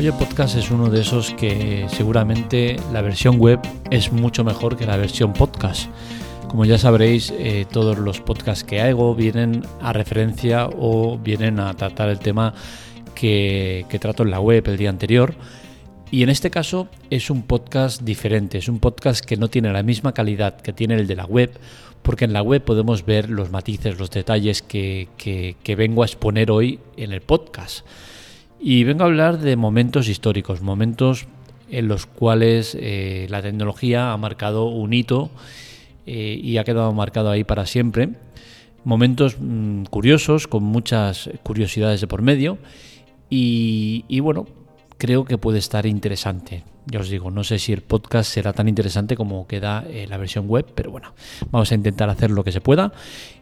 Oye Podcast es uno de esos que seguramente la versión web es mucho mejor que la versión podcast. Como ya sabréis, eh, todos los podcasts que hago vienen a referencia o vienen a tratar el tema que, que trato en la web el día anterior. Y en este caso es un podcast diferente, es un podcast que no tiene la misma calidad que tiene el de la web, porque en la web podemos ver los matices, los detalles que, que vengo a exponer hoy en el podcast. Y vengo a hablar de momentos históricos, momentos en los cuales eh, la tecnología ha marcado un hito eh, y ha quedado marcado ahí para siempre. Momentos mm, curiosos, con muchas curiosidades de por medio. Y, bueno, creo que puede estar interesante. Ya os digo, no sé si el podcast será tan interesante como queda eh, la versión web, pero bueno, vamos a intentar hacer lo que se pueda.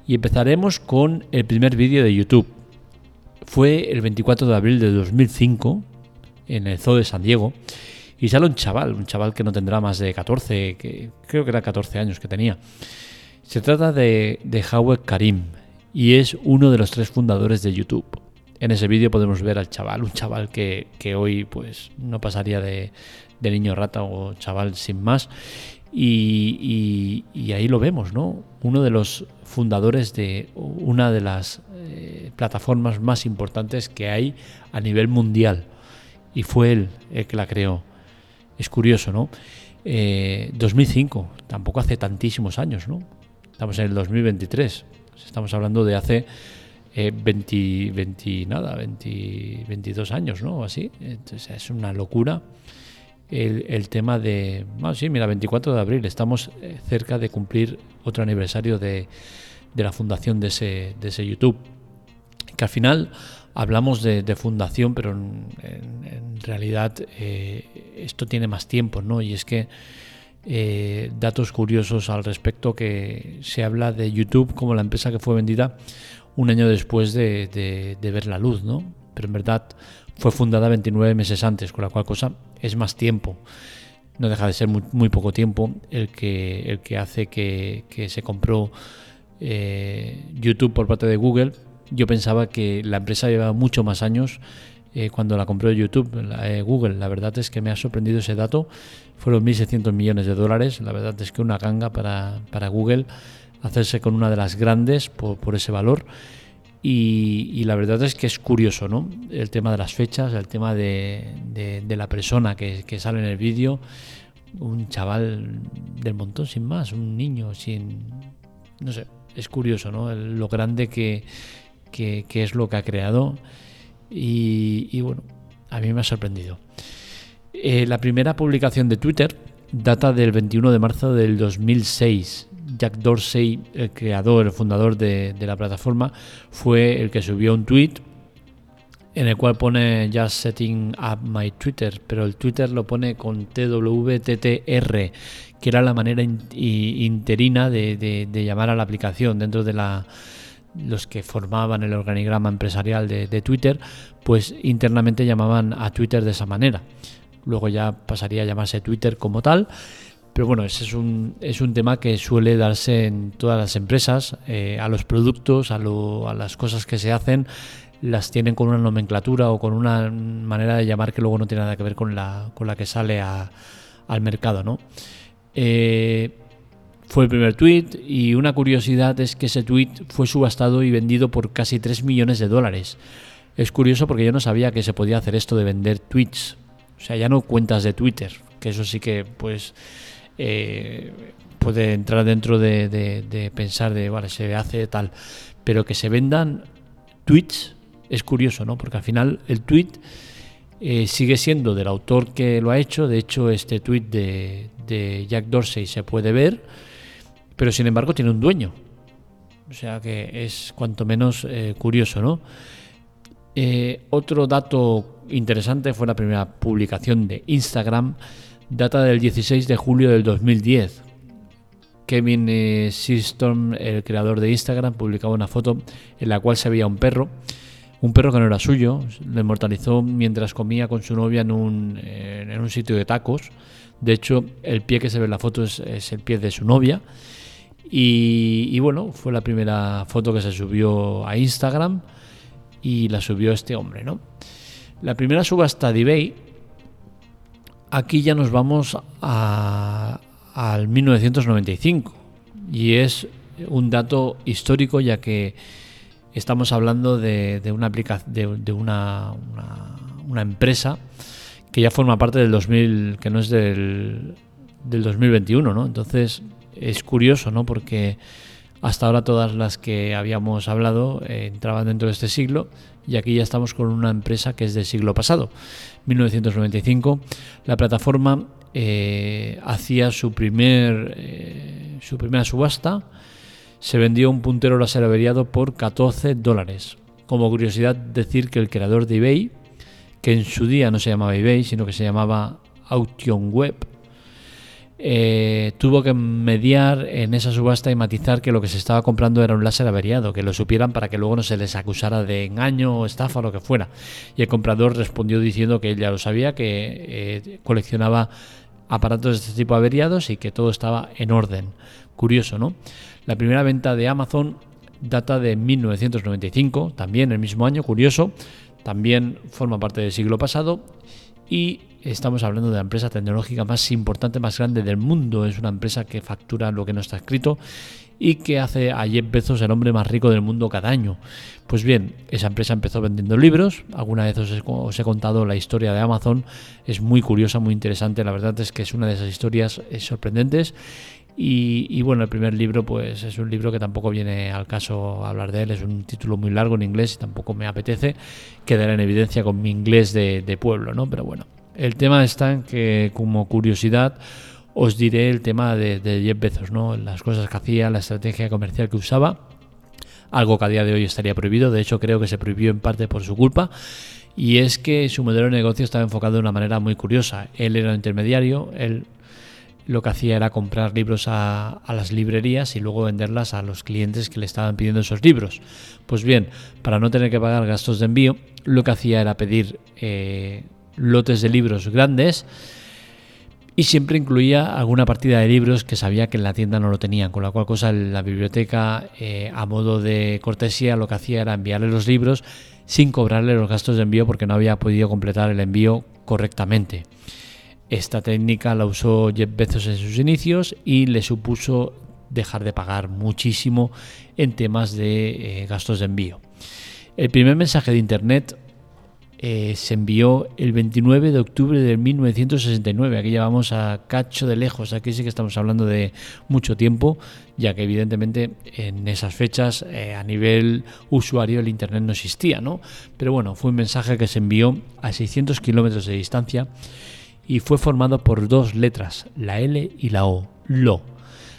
Y empezaremos con el primer vídeo de YouTube fue el 24 de abril de 2005 en el Zoo de San Diego y sale un chaval, un chaval que no tendrá más de 14, que creo que era 14 años que tenía. Se trata de, de Howard Karim y es uno de los tres fundadores de YouTube. En ese vídeo podemos ver al chaval, un chaval que, hoy pues no pasaría de, de niño rata o chaval sin más. Y, ahí lo vemos, ¿no? Uno de los fundadores de una de las eh, plataformas más importantes que hay a nivel mundial. Y fue él el que la creó. Es curioso, ¿no? 2005, eh, tampoco hace tantísimos años, ¿no? Estamos en el 2023. Estamos hablando de hace 20, eh, 20 nada, 20, 22 años, ¿no? Así. Entonces es una locura el, tema de, sí, mira, 24 de abril, estamos eh, cerca de cumplir otro aniversario de, la fundación de ese, de ese YouTube. Que al final hablamos de, fundación, pero en, realidad eh, esto tiene más tiempo, ¿no? Y es que eh, datos curiosos al respecto que se habla de YouTube como la empresa que fue vendida un año después de, de ver la luz, ¿no? Pero en verdad fue fundada 29 meses antes, con la cual cosa es más tiempo. No deja de ser muy, poco tiempo el que, el que hace que, se compró eh, YouTube por parte de Google. Yo pensaba que la empresa llevaba mucho más años eh, cuando la compró YouTube, eh, Google. La verdad es que me ha sorprendido ese dato. Fueron 1.600 millones de dólares. La verdad es que una ganga para, para Google hacerse con una de las grandes por ese valor. Y, la verdad es que es curioso, ¿no? El tema de las fechas, el tema de, la persona que, sale en el vídeo, un chaval del montón sin más, un niño sin... No sé, es curioso, ¿no? lo grande que, es lo que ha creado y, bueno, a mí me ha sorprendido. Eh, la primera publicación de Twitter data del 21 de marzo del 2006 Jack Dorsey, el creador, el fundador de, la plataforma, fue el que subió un tweet en el cual pone Just Setting Up My Twitter, pero el Twitter lo pone con TWTTR, que era la manera interina de, llamar a la aplicación dentro de la los que formaban el organigrama empresarial de, de, Twitter, pues internamente llamaban a Twitter de esa manera. Luego ya pasaría a llamarse Twitter como tal pero bueno, ese es un, es un tema que suele darse en todas las empresas, eh, a los productos, a, las cosas que se hacen, las tienen con una nomenclatura o con una manera de llamar que luego no tiene nada que ver con la, con la que sale al mercado. ¿no? Eh, fue el primer tweet y una curiosidad es que ese tweet fue subastado y vendido por casi 3 millones de dólares. Es curioso porque yo no sabía que se podía hacer esto de vender tweets. O sea, ya no cuentas de Twitter, que eso sí que pues eh, puede entrar dentro de, pensar de, vale, se hace tal, pero que se vendan tweets es curioso, ¿no? Porque al final el tweet eh, sigue siendo del autor que lo ha hecho, de hecho este tweet de, Jack Dorsey se puede ver, pero sin embargo tiene un dueño, o sea que es cuanto menos eh, curioso, ¿no? otro dato interesante fue la primera publicación de Instagram data del 16 de julio del 2010. Kevin eh, el creador de Instagram, publicaba una foto en la cual se veía un perro, un perro que no era suyo, lo inmortalizó mientras comía con su novia en un, eh, en un sitio de tacos. De hecho, el pie que se ve en la foto es, el pie de su novia. Y, y, bueno, fue la primera foto que se subió a Instagram y la subió este hombre, ¿no? La primera subasta de eBay aquí ya nos vamos a, al 1995 y es un dato histórico ya que estamos hablando de, una, de, una, una, empresa que ya forma parte del 2000, que no es del, del 2021, ¿no? Entonces es curioso, ¿no? Porque hasta ahora todas las que habíamos hablado eh, entraban dentro de este siglo y aquí ya estamos con una empresa que es del siglo pasado, 1995. La plataforma eh, hacía su, primer, eh, su primera subasta, se vendió un puntero láser averiado por 14 dólares. Como curiosidad decir que el creador de eBay, que en su día no se llamaba eBay, sino que se llamaba Auction Web, eh, tuvo que mediar en esa subasta y matizar que lo que se estaba comprando era un láser averiado, que lo supieran para que luego no se les acusara de engaño o estafa o lo que fuera. Y el comprador respondió diciendo que él ya lo sabía, que eh, coleccionaba aparatos de este tipo averiados y que todo estaba en orden. Curioso, ¿no? La primera venta de Amazon data de 1995, también el mismo año, curioso, también forma parte del siglo pasado y estamos hablando de la empresa tecnológica más importante, más grande del mundo. Es una empresa que factura lo que no está escrito y que hace a Jeff Bezos el hombre más rico del mundo cada año. Pues bien, esa empresa empezó vendiendo libros. Alguna vez os he, contado la historia de Amazon. Es muy curiosa, muy interesante. La verdad es que es una de esas historias eh, sorprendentes. Y, bueno, el primer libro pues es un libro que tampoco viene al caso hablar de él, es un título muy largo en inglés y tampoco me apetece quedar en evidencia con mi inglés de pueblo, ¿no? Pero bueno, el tema está en que, como curiosidad, os diré el tema de, Jeff Bezos, ¿no? las cosas que hacía, la estrategia comercial que usaba, algo que a día de hoy estaría prohibido, de hecho creo que se prohibió en parte por su culpa, y es que su modelo de negocio estaba enfocado de una manera muy curiosa. Él era un intermediario, él lo que hacía era comprar libros a, las librerías y luego venderlas a los clientes que le estaban pidiendo esos libros. Pues bien, para no tener que pagar gastos de envío, lo que hacía era pedir eh, lotes de libros grandes y siempre incluía alguna partida de libros que sabía que en la tienda no lo tenían, con la cual cosa la biblioteca eh, a modo de cortesía lo que hacía era enviarle los libros sin cobrarle los gastos de envío porque no había podido completar el envío correctamente. Esta técnica la usó Jeff Bezos en sus inicios y le supuso dejar de pagar muchísimo en temas de eh, gastos de envío. El primer mensaje de Internet eh, se envió el 29 de octubre de 1969. Aquí ya vamos a cacho de lejos. Aquí sí que estamos hablando de mucho tiempo, ya que evidentemente en esas fechas eh, a nivel usuario el Internet no existía, ¿no? Pero bueno, fue un mensaje que se envió a 600 kilómetros de distancia y fue formado por dos letras, la L y la O, LO.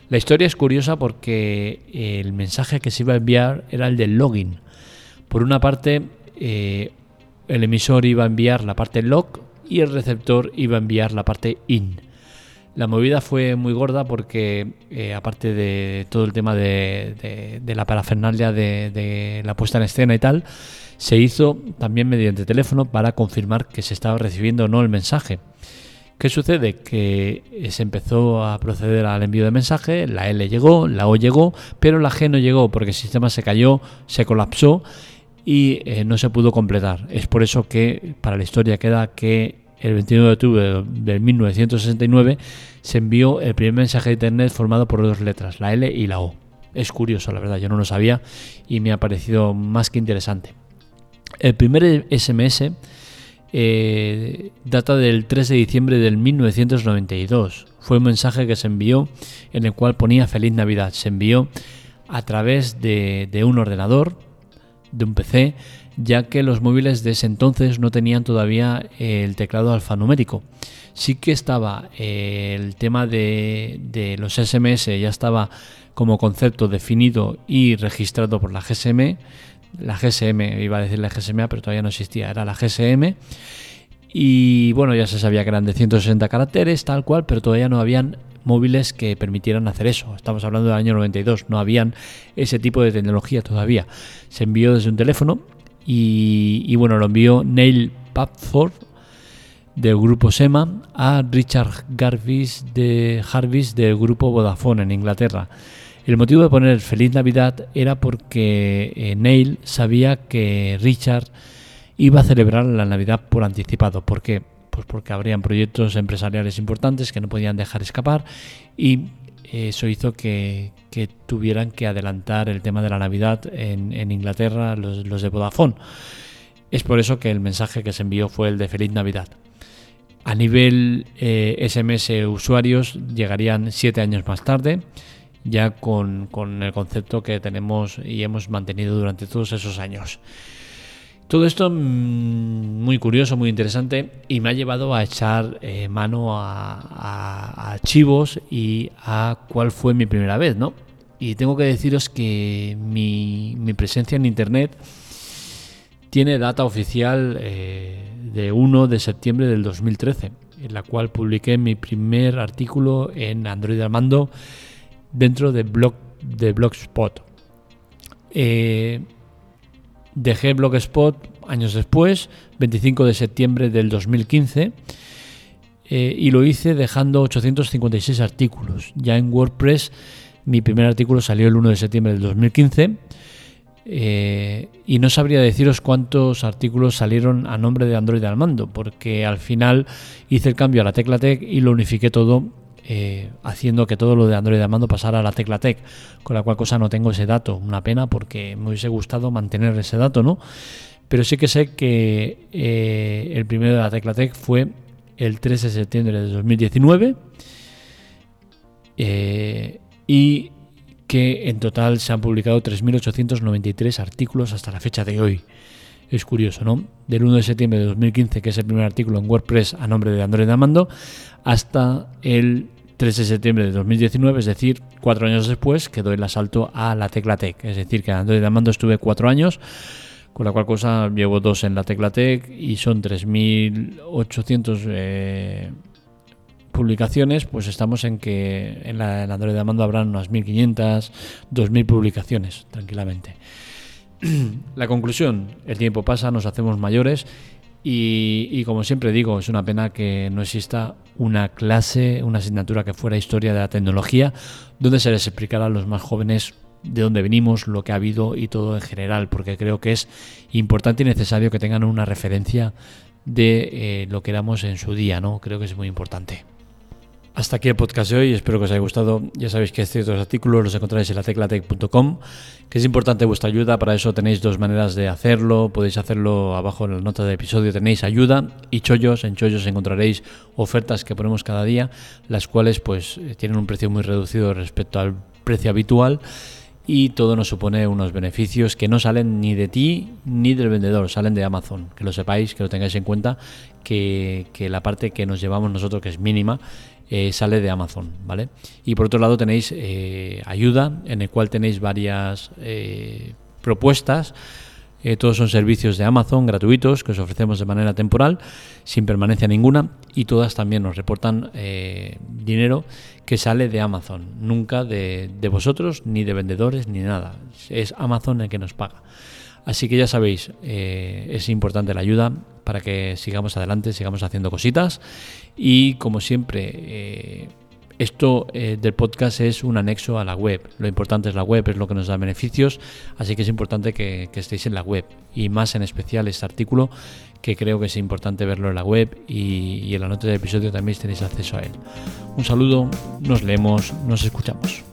La historia es curiosa porque el mensaje que se iba a enviar era el del login. Por una parte, eh, el emisor iba a enviar la parte log y el receptor iba a enviar la parte in. La movida fue muy gorda porque, eh, aparte de todo el tema de, la parafernalia de, la puesta en escena y tal, se hizo también mediante teléfono para confirmar que se estaba recibiendo o no el mensaje. ¿Qué sucede? Que eh, se empezó a proceder al envío de mensaje, la L llegó, la O llegó, pero la G no llegó porque el sistema se cayó, se colapsó y eh, no se pudo completar. Es por eso que para la historia queda que el 29 de octubre de 1969 se envió el primer mensaje de Internet formado por dos letras, la L y la O. Es curioso, la verdad, yo no lo sabía y me ha parecido más que interesante. El primer SMS eh, data del 3 de diciembre del 1992. Fue un mensaje que se envió en el cual ponía Feliz Navidad. Se envió a través de un ordenador de un PC, ya que los móviles de ese entonces no tenían todavía el teclado alfanumérico. Sí que estaba eh, el tema de, los SMS, ya estaba como concepto definido y registrado por la GSM. La GSM, iba a decir la GSMA, pero todavía no existía, era la GSM. Y bueno, ya se sabía que eran de 160 caracteres, tal cual, pero todavía no habían móviles que permitieran hacer eso. Estamos hablando del año 92, no habían ese tipo de tecnología todavía. Se envió desde un teléfono y, bueno, lo envió Neil Papford del grupo SEMA a Richard Garvis de Jarvis del grupo Vodafone en Inglaterra. El motivo de poner Feliz Navidad era porque eh, Neil sabía que Richard iba a celebrar la Navidad por anticipado. ¿Por qué? Pues porque habrían proyectos empresariales importantes que no podían dejar escapar y eso hizo que, tuvieran que adelantar el tema de la Navidad en, Inglaterra, los, de Vodafone. Es por eso que el mensaje que se envió fue el de Feliz Navidad. A nivel SMS eh, usuarios llegarían siete años más tarde, ya con, con el concepto que tenemos y hemos mantenido durante todos esos años. Todo esto mm, muy curioso, muy interesante y me ha llevado a echar eh, mano a, archivos y a cuál fue mi primera vez, ¿no? Y tengo que deciros que mi, presencia en Internet tiene data oficial eh, de 1 de septiembre del 2013, en la cual publiqué mi primer artículo en Android al mando dentro de, blog, de Blogspot. Eh, Dejé Blogspot años después, 25 de septiembre del 2015, eh, y lo hice dejando 856 artículos. Ya en WordPress mi primer artículo salió el 1 de septiembre del 2015. Eh, y no sabría deciros cuántos artículos salieron a nombre de Android al mando, porque al final hice el cambio a la tecla Tech y lo unifiqué todo eh, haciendo que todo lo de Android Amando pasara a la tecla Tech, con la cual cosa no tengo ese dato. Una pena porque me hubiese gustado mantener ese dato, ¿no? Pero sí que sé que eh, el primero de la tecla Tech fue el 13 de septiembre de 2019 eh, y que en total se han publicado 3.893 artículos hasta la fecha de hoy. Es curioso, ¿no? Del 1 de septiembre de 2015, que es el primer artículo en WordPress a nombre de Android Amando, hasta el 13 de septiembre de 2019, es decir, cuatro años después, que doy el asalto a la tecla Tech. Es decir, que Android Amando estuve cuatro años, con la cual cosa llevo dos en la tecla Tech y son 3.800 eh, publicaciones, pues estamos en que en la en Android Amando habrán unas 1.500, 2.000 publicaciones, tranquilamente. la conclusión, el tiempo pasa, nos hacemos mayores y, como siempre digo, es una pena que no exista una clase, una asignatura que fuera historia de la tecnología, donde se les explicara a los más jóvenes de dónde venimos, lo que ha habido y todo en general, porque creo que es importante y necesario que tengan una referencia de eh, lo que éramos en su día, ¿no? Creo que es muy importante. Hasta aquí el podcast de hoy, espero que os haya gustado. Ya sabéis que estos artículos los encontráis en la teclatec.com, que es importante vuestra ayuda, para eso tenéis dos maneras de hacerlo, podéis hacerlo abajo en la nota del episodio, tenéis ayuda y chollos, en chollos encontraréis ofertas que ponemos cada día, las cuales pues eh, tienen un precio muy reducido respecto al precio habitual y todo nos supone unos beneficios que no salen ni de ti ni del vendedor, salen de Amazon. Que lo sepáis, que lo tengáis en cuenta, que, que la parte que nos llevamos nosotros, que es mínima, eh, sale de Amazon, ¿vale? Y por otro lado tenéis eh, ayuda, en el cual tenéis varias eh, propuestas. Todos son servicios de Amazon gratuitos que os ofrecemos de manera temporal, sin permanencia ninguna, y todas también nos reportan dinero que sale de Amazon, nunca de, de vosotros, ni de vendedores, ni nada. Es Amazon el que nos paga. Así que ya sabéis, es importante la ayuda para que sigamos adelante, sigamos haciendo cositas. Y como siempre, eh, esto eh, del podcast es un anexo a la web. Lo importante es la web, es lo que nos da beneficios, así que es importante que, estéis en la web. Y más en especial este artículo, que creo que es importante verlo en la web y, y en la nota del episodio también tenéis acceso a él. Un saludo, nos leemos, nos escuchamos.